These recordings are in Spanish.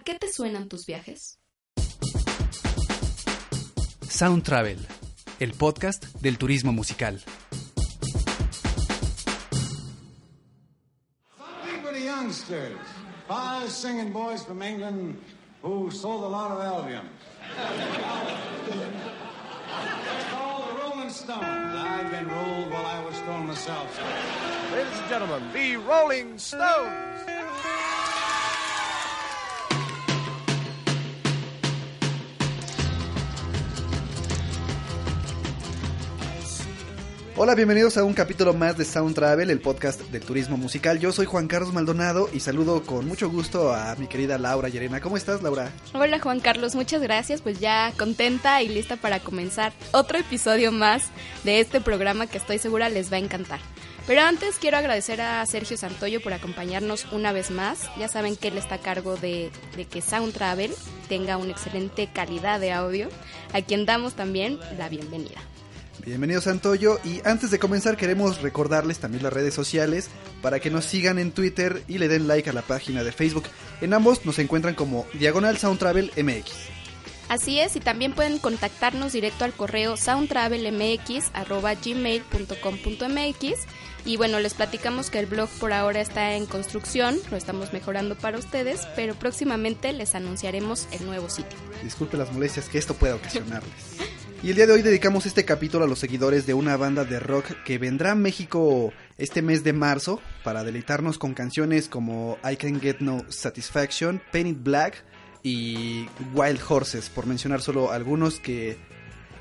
¿A qué te suenan tus viajes? Sound Travel, el podcast del turismo musical. Something for the youngsters. Five singing boys from England who sold a lot of Albion. They're called the Rolling Stones. I've been rolled while I was stoned myself. Ladies and gentlemen, the Rolling Stones. Hola, bienvenidos a un capítulo más de Sound Travel, el podcast del turismo musical. Yo soy Juan Carlos Maldonado y saludo con mucho gusto a mi querida Laura Llerena. ¿Cómo estás, Laura? Hola Juan Carlos, muchas gracias. Pues ya contenta y lista para comenzar otro episodio más de este programa que estoy segura les va a encantar. Pero antes quiero agradecer a Sergio Santoyo por acompañarnos una vez más. Ya saben que él está a cargo de, de que Sound Travel tenga una excelente calidad de audio, a quien damos también la bienvenida. Bienvenido Santoyo y antes de comenzar queremos recordarles también las redes sociales para que nos sigan en Twitter y le den like a la página de Facebook. En ambos nos encuentran como Diagonal Sound Travel MX. Así es, y también pueden contactarnos directo al correo soundtravelmx.gmail.com.mx y bueno, les platicamos que el blog por ahora está en construcción, lo estamos mejorando para ustedes, pero próximamente les anunciaremos el nuevo sitio. Disculpe las molestias que esto pueda ocasionarles. Y el día de hoy dedicamos este capítulo a los seguidores de una banda de rock que vendrá a México este mes de marzo para deleitarnos con canciones como I Can Get No Satisfaction, Painted Black y Wild Horses, por mencionar solo algunos que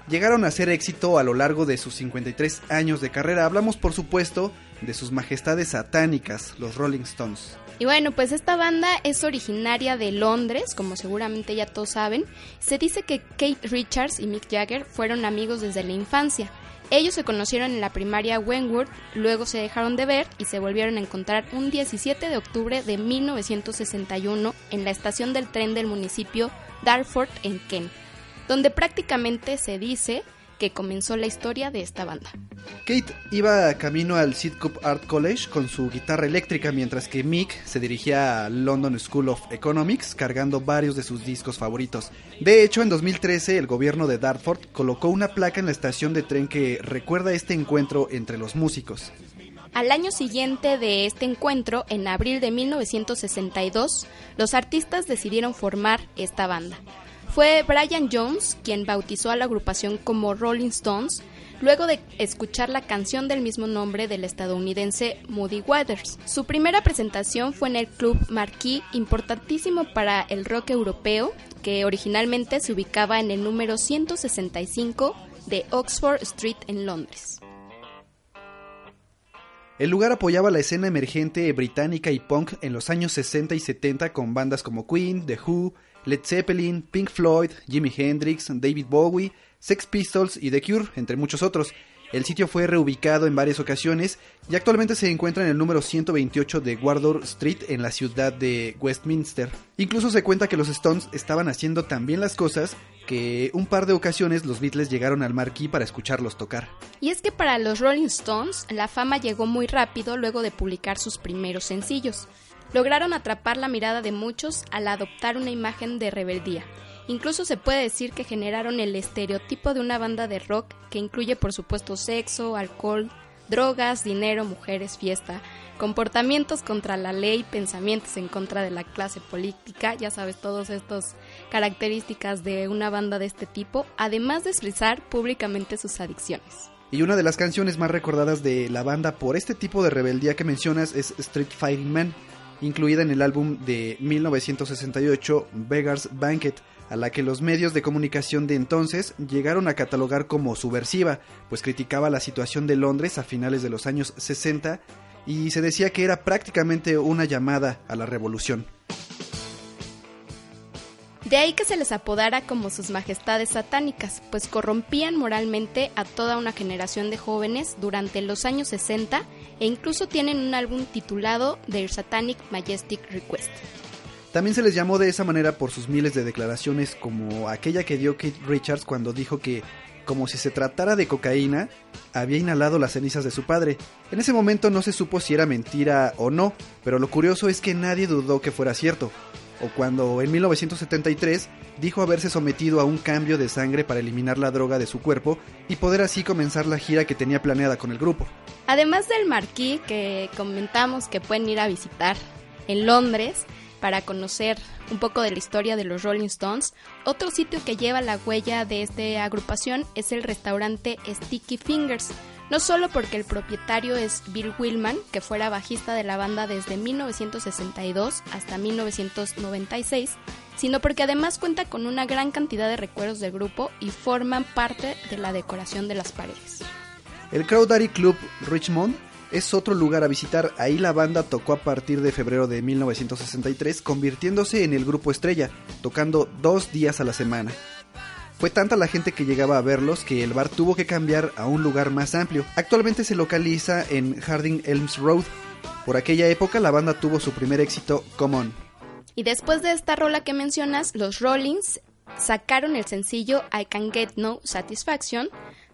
llegaron a ser éxito a lo largo de sus 53 años de carrera. Hablamos por supuesto de sus majestades satánicas, los Rolling Stones. Y bueno, pues esta banda es originaria de Londres, como seguramente ya todos saben. Se dice que Kate Richards y Mick Jagger fueron amigos desde la infancia. Ellos se conocieron en la primaria Wentworth, luego se dejaron de ver y se volvieron a encontrar un 17 de octubre de 1961 en la estación del tren del municipio Dartford en Kent, donde prácticamente se dice que comenzó la historia de esta banda. Kate iba camino al Sidcup Art College con su guitarra eléctrica mientras que Mick se dirigía a London School of Economics cargando varios de sus discos favoritos. De hecho, en 2013 el gobierno de Dartford colocó una placa en la estación de tren que recuerda este encuentro entre los músicos. Al año siguiente de este encuentro, en abril de 1962, los artistas decidieron formar esta banda. Fue Brian Jones quien bautizó a la agrupación como Rolling Stones, luego de escuchar la canción del mismo nombre del estadounidense Moody Waters. Su primera presentación fue en el Club Marquis, importantísimo para el rock europeo, que originalmente se ubicaba en el número 165 de Oxford Street en Londres. El lugar apoyaba la escena emergente británica y punk en los años 60 y 70 con bandas como Queen, The Who, Led Zeppelin, Pink Floyd, Jimi Hendrix, David Bowie, Sex Pistols y The Cure, entre muchos otros. El sitio fue reubicado en varias ocasiones y actualmente se encuentra en el número 128 de Wardour Street en la ciudad de Westminster. Incluso se cuenta que los Stones estaban haciendo tan bien las cosas que un par de ocasiones los Beatles llegaron al marquí para escucharlos tocar. Y es que para los Rolling Stones la fama llegó muy rápido luego de publicar sus primeros sencillos. Lograron atrapar la mirada de muchos al adoptar una imagen de rebeldía. Incluso se puede decir que generaron el estereotipo de una banda de rock que incluye por supuesto sexo, alcohol, drogas, dinero, mujeres, fiesta, comportamientos contra la ley, pensamientos en contra de la clase política, ya sabes, todas estas características de una banda de este tipo, además de expresar públicamente sus adicciones. Y una de las canciones más recordadas de la banda por este tipo de rebeldía que mencionas es Street Fighting Man, incluida en el álbum de 1968 Beggar's Banquet, a la que los medios de comunicación de entonces llegaron a catalogar como subversiva, pues criticaba la situación de Londres a finales de los años 60 y se decía que era prácticamente una llamada a la revolución. De ahí que se les apodara como sus majestades satánicas, pues corrompían moralmente a toda una generación de jóvenes durante los años 60 e incluso tienen un álbum titulado Their Satanic Majestic Request. También se les llamó de esa manera por sus miles de declaraciones como aquella que dio Kate Richards cuando dijo que, como si se tratara de cocaína, había inhalado las cenizas de su padre. En ese momento no se supo si era mentira o no, pero lo curioso es que nadie dudó que fuera cierto. O cuando en 1973 dijo haberse sometido a un cambio de sangre para eliminar la droga de su cuerpo y poder así comenzar la gira que tenía planeada con el grupo. Además del marquí que comentamos que pueden ir a visitar en Londres para conocer un poco de la historia de los Rolling Stones, otro sitio que lleva la huella de esta agrupación es el restaurante Sticky Fingers, no solo porque el propietario es Bill Willman, que fuera bajista de la banda desde 1962 hasta 1996, sino porque además cuenta con una gran cantidad de recuerdos del grupo y forman parte de la decoración de las paredes. El Crowdaddy Club Richmond es otro lugar a visitar. Ahí la banda tocó a partir de febrero de 1963, convirtiéndose en el grupo estrella, tocando dos días a la semana. Fue tanta la gente que llegaba a verlos que el bar tuvo que cambiar a un lugar más amplio. Actualmente se localiza en Harding Elms Road. Por aquella época la banda tuvo su primer éxito, Come On. Y después de esta rola que mencionas, los Rollins sacaron el sencillo I Can Get No Satisfaction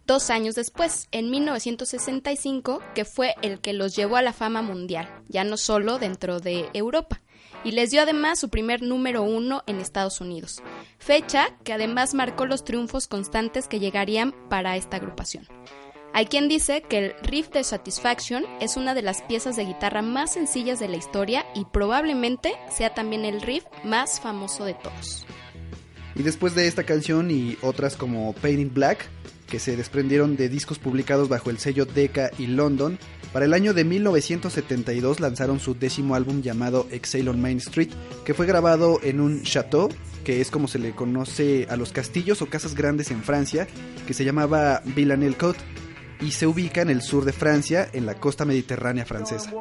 dos años después, en 1965, que fue el que los llevó a la fama mundial, ya no solo dentro de Europa y les dio además su primer número uno en Estados Unidos, fecha que además marcó los triunfos constantes que llegarían para esta agrupación. Hay quien dice que el riff de Satisfaction es una de las piezas de guitarra más sencillas de la historia y probablemente sea también el riff más famoso de todos. Y después de esta canción y otras como Painting Black, que se desprendieron de discos publicados bajo el sello Decca y London, para el año de 1972 lanzaron su décimo álbum llamado Exhale on Main Street, que fue grabado en un chateau, que es como se le conoce a los castillos o casas grandes en Francia, que se llamaba Villanelle-Côte y se ubica en el sur de Francia, en la costa mediterránea francesa.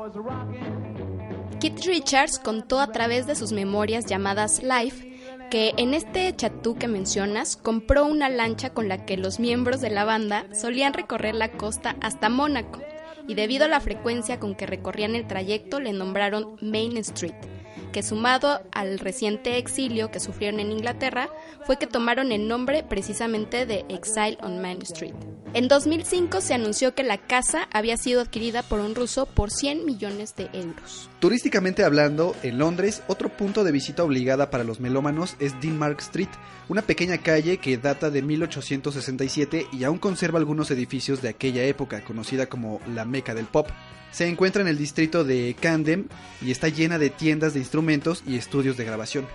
Keith Richards contó a través de sus memorias llamadas Life que en este chatú que mencionas compró una lancha con la que los miembros de la banda solían recorrer la costa hasta Mónaco y debido a la frecuencia con que recorrían el trayecto le nombraron Main Street, que sumado al reciente exilio que sufrieron en Inglaterra, fue que tomaron el nombre precisamente de Exile on Main Street. En 2005 se anunció que la casa había sido adquirida por un ruso por 100 millones de euros. Turísticamente hablando, en Londres, otro punto de visita obligada para los melómanos es Denmark Street, una pequeña calle que data de 1867 y aún conserva algunos edificios de aquella época, conocida como la Meca del Pop. Se encuentra en el distrito de Camden y está llena de tiendas de instrumentos y estudios de grabación.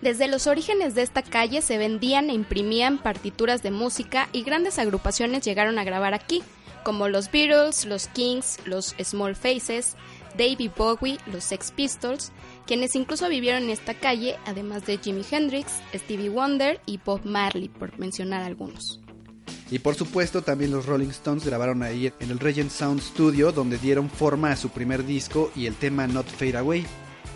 Desde los orígenes de esta calle se vendían e imprimían partituras de música y grandes agrupaciones llegaron a grabar aquí, como los Beatles, los Kings, los Small Faces, David Bowie, los Sex Pistols, quienes incluso vivieron en esta calle, además de Jimi Hendrix, Stevie Wonder y Bob Marley, por mencionar algunos. Y por supuesto también los Rolling Stones grabaron ahí en el Regent Sound Studio donde dieron forma a su primer disco y el tema Not Fade Away.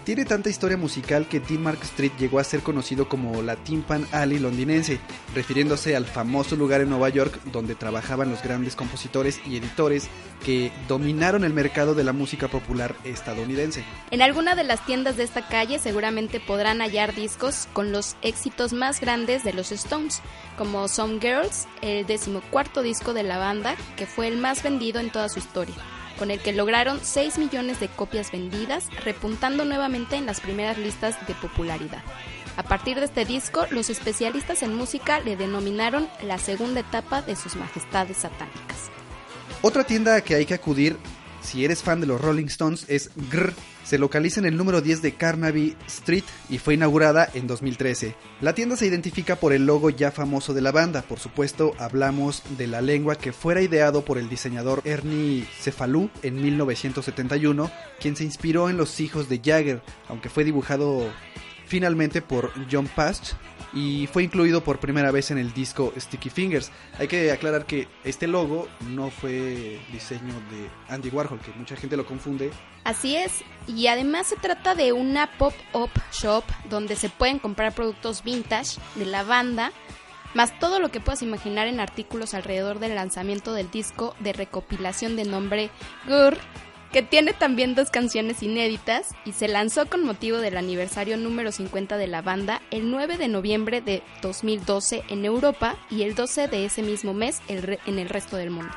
Tiene tanta historia musical que Mark Street llegó a ser conocido como la Timpan Alley londinense, refiriéndose al famoso lugar en Nueva York donde trabajaban los grandes compositores y editores que dominaron el mercado de la música popular estadounidense. En alguna de las tiendas de esta calle seguramente podrán hallar discos con los éxitos más grandes de los Stones, como Some Girls, el decimocuarto disco de la banda, que fue el más vendido en toda su historia con el que lograron 6 millones de copias vendidas, repuntando nuevamente en las primeras listas de popularidad. A partir de este disco, los especialistas en música le denominaron la segunda etapa de sus majestades satánicas. Otra tienda que hay que acudir si eres fan de los Rolling Stones es Grr se localiza en el número 10 de Carnaby Street y fue inaugurada en 2013. La tienda se identifica por el logo ya famoso de la banda, por supuesto hablamos de la lengua que fuera ideado por el diseñador Ernie Cefalú en 1971, quien se inspiró en los hijos de Jagger, aunque fue dibujado finalmente por John Past y fue incluido por primera vez en el disco Sticky Fingers. Hay que aclarar que este logo no fue diseño de Andy Warhol, que mucha gente lo confunde. Así es, y además se trata de una pop-up shop donde se pueden comprar productos vintage de la banda, más todo lo que puedas imaginar en artículos alrededor del lanzamiento del disco de recopilación de nombre Gur que tiene también dos canciones inéditas y se lanzó con motivo del aniversario número 50 de la banda el 9 de noviembre de 2012 en Europa y el 12 de ese mismo mes en el resto del mundo.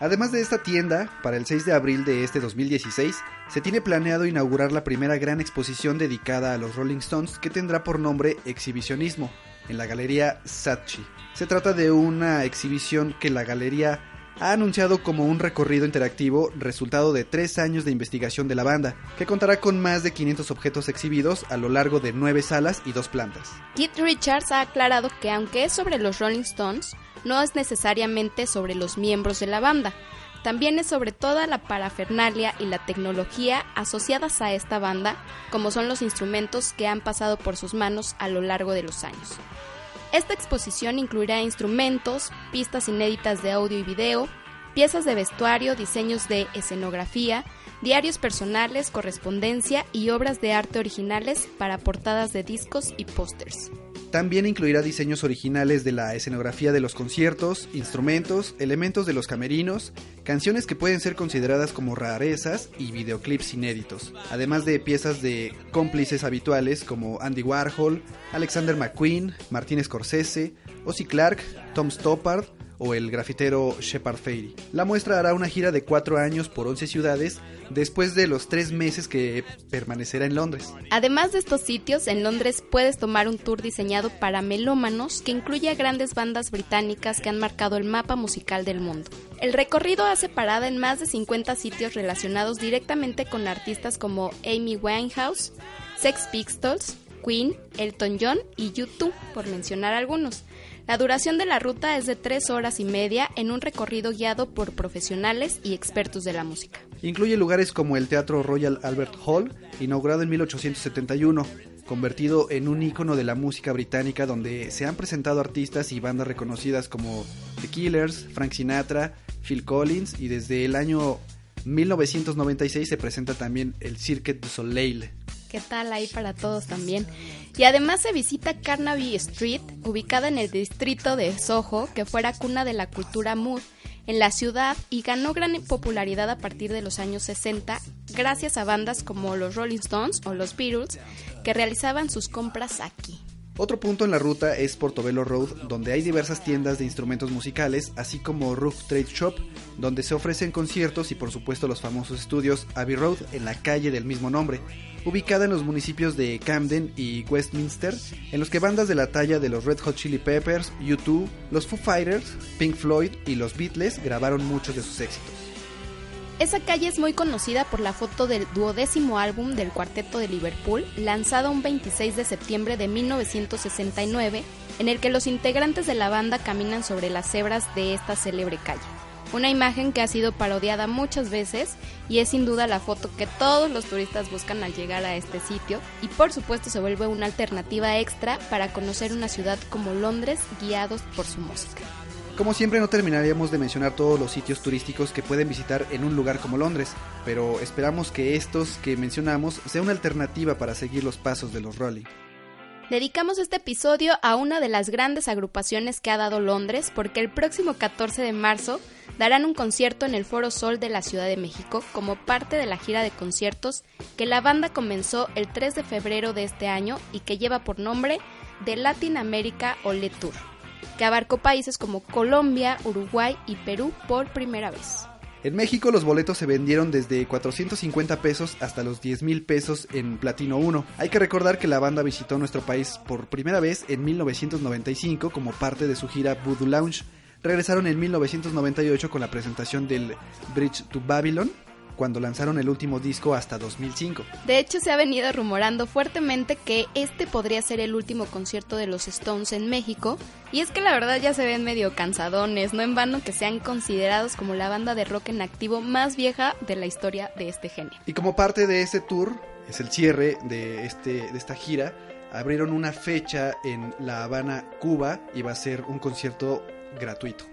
Además de esta tienda, para el 6 de abril de este 2016, se tiene planeado inaugurar la primera gran exposición dedicada a los Rolling Stones que tendrá por nombre Exhibicionismo, en la Galería Saatchi. Se trata de una exhibición que la galería ha anunciado como un recorrido interactivo resultado de tres años de investigación de la banda, que contará con más de 500 objetos exhibidos a lo largo de nueve salas y dos plantas. Keith Richards ha aclarado que aunque es sobre los Rolling Stones, no es necesariamente sobre los miembros de la banda, también es sobre toda la parafernalia y la tecnología asociadas a esta banda, como son los instrumentos que han pasado por sus manos a lo largo de los años. Esta exposición incluirá instrumentos, pistas inéditas de audio y video, piezas de vestuario, diseños de escenografía, diarios personales, correspondencia y obras de arte originales para portadas de discos y pósters. También incluirá diseños originales de la escenografía de los conciertos, instrumentos, elementos de los camerinos, canciones que pueden ser consideradas como rarezas y videoclips inéditos, además de piezas de cómplices habituales como Andy Warhol, Alexander McQueen, Martin Scorsese, Ozzy Clark, Tom Stoppard, o el grafitero Shepard Fairey. La muestra hará una gira de cuatro años por 11 ciudades después de los tres meses que permanecerá en Londres. Además de estos sitios, en Londres puedes tomar un tour diseñado para melómanos que incluye a grandes bandas británicas que han marcado el mapa musical del mundo. El recorrido hace parada en más de 50 sitios relacionados directamente con artistas como Amy Winehouse, Sex Pistols, Queen, Elton John y U2, por mencionar algunos. La duración de la ruta es de tres horas y media en un recorrido guiado por profesionales y expertos de la música. Incluye lugares como el Teatro Royal Albert Hall, inaugurado en 1871, convertido en un ícono de la música británica donde se han presentado artistas y bandas reconocidas como The Killers, Frank Sinatra, Phil Collins y desde el año 1996 se presenta también el Cirque du Soleil. ¿Qué tal ahí para todos también? Y además se visita Carnaby Street, ubicada en el distrito de Soho, que fuera cuna de la cultura mood en la ciudad y ganó gran popularidad a partir de los años 60 gracias a bandas como los Rolling Stones o los Beatles que realizaban sus compras aquí. Otro punto en la ruta es Portobello Road, donde hay diversas tiendas de instrumentos musicales, así como Roof Trade Shop, donde se ofrecen conciertos y por supuesto los famosos estudios Abbey Road en la calle del mismo nombre, ubicada en los municipios de Camden y Westminster, en los que bandas de la talla de los Red Hot Chili Peppers, U2, los Foo Fighters, Pink Floyd y los Beatles grabaron muchos de sus éxitos. Esa calle es muy conocida por la foto del duodécimo álbum del Cuarteto de Liverpool, lanzado un 26 de septiembre de 1969, en el que los integrantes de la banda caminan sobre las cebras de esta célebre calle una imagen que ha sido parodiada muchas veces y es sin duda la foto que todos los turistas buscan al llegar a este sitio y por supuesto se vuelve una alternativa extra para conocer una ciudad como Londres guiados por su música. Como siempre no terminaríamos de mencionar todos los sitios turísticos que pueden visitar en un lugar como Londres, pero esperamos que estos que mencionamos sea una alternativa para seguir los pasos de los Rolling. Dedicamos este episodio a una de las grandes agrupaciones que ha dado Londres porque el próximo 14 de marzo darán un concierto en el Foro Sol de la Ciudad de México como parte de la gira de conciertos que la banda comenzó el 3 de febrero de este año y que lleva por nombre The Latin America Ole Tour, que abarcó países como Colombia, Uruguay y Perú por primera vez. En México los boletos se vendieron desde 450 pesos hasta los 10 mil pesos en Platino 1. Hay que recordar que la banda visitó nuestro país por primera vez en 1995 como parte de su gira Voodoo Lounge. Regresaron en 1998 con la presentación del Bridge to Babylon, cuando lanzaron el último disco hasta 2005. De hecho, se ha venido rumorando fuertemente que este podría ser el último concierto de los Stones en México, y es que la verdad ya se ven medio cansadones, no en vano que sean considerados como la banda de rock en activo más vieja de la historia de este género. Y como parte de ese tour, es el cierre de, este, de esta gira, abrieron una fecha en La Habana, Cuba, y va a ser un concierto gratuito.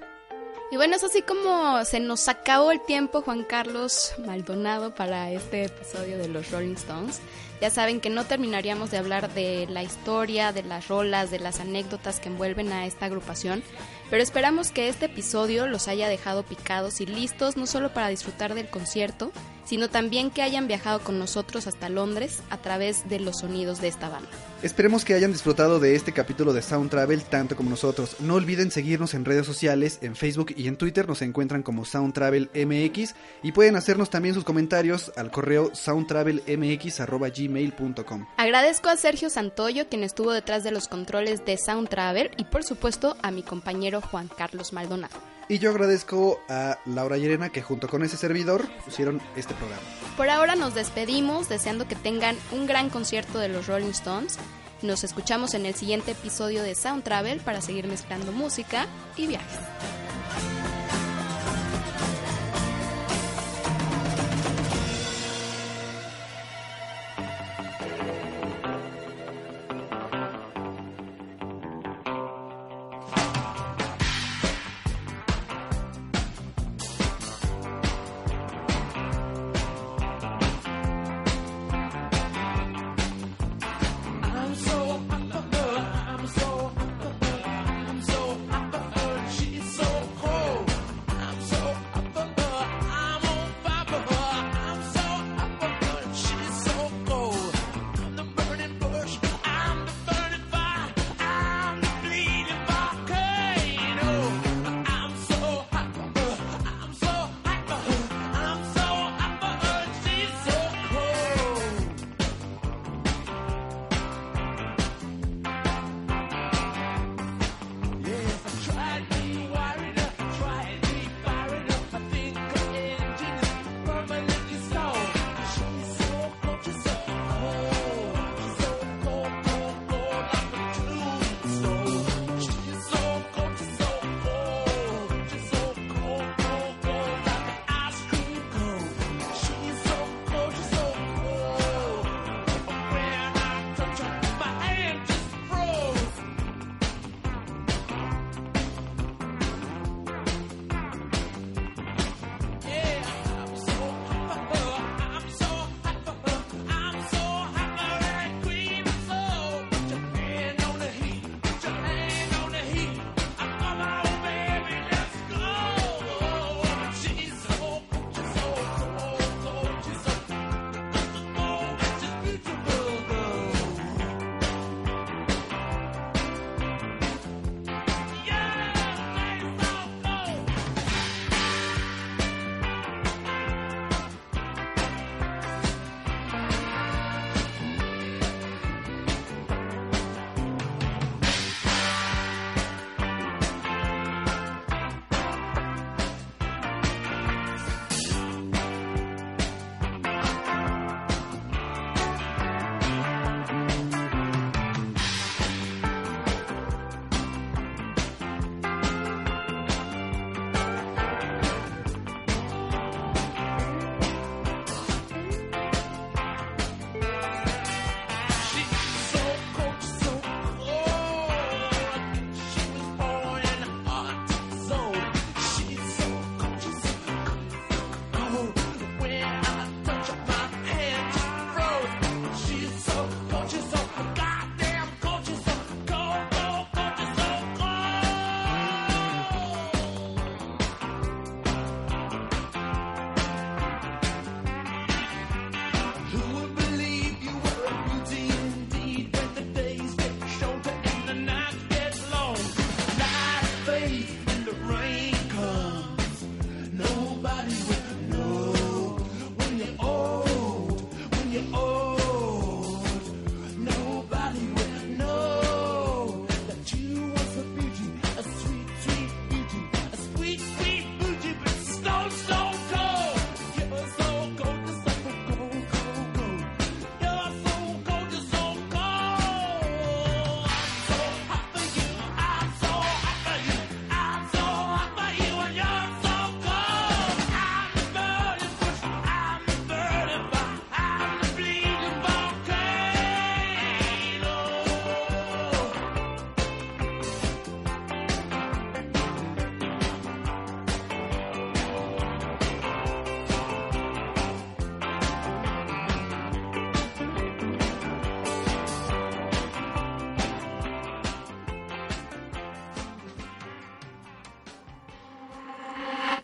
Y bueno, es así como se nos acabó el tiempo, Juan Carlos Maldonado, para este episodio de los Rolling Stones. Ya saben que no terminaríamos de hablar de la historia, de las rolas, de las anécdotas que envuelven a esta agrupación, Pero esperamos que este episodio los haya dejado picados y listos no solo para disfrutar del concierto, sino también que hayan viajado con nosotros hasta Londres a través de los sonidos de esta banda. Esperemos que hayan disfrutado de este capítulo de Sound Travel tanto como nosotros. No olviden seguirnos en redes sociales, en Facebook y en Twitter nos encuentran como Sound Travel MX y pueden hacernos también sus comentarios al correo soundtravelmx@gmail.com. Agradezco a Sergio Santoyo quien estuvo detrás de los controles de Sound Travel y por supuesto a mi compañero Juan Carlos Maldonado. Y yo agradezco a Laura Llerena que junto con ese servidor pusieron este programa. Por ahora nos despedimos deseando que tengan un gran concierto de los Rolling Stones. Nos escuchamos en el siguiente episodio de Sound Travel para seguir mezclando música y viajes.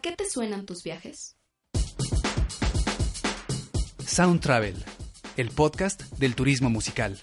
Qué te suenan tus viajes? Sound Travel, el podcast del turismo musical.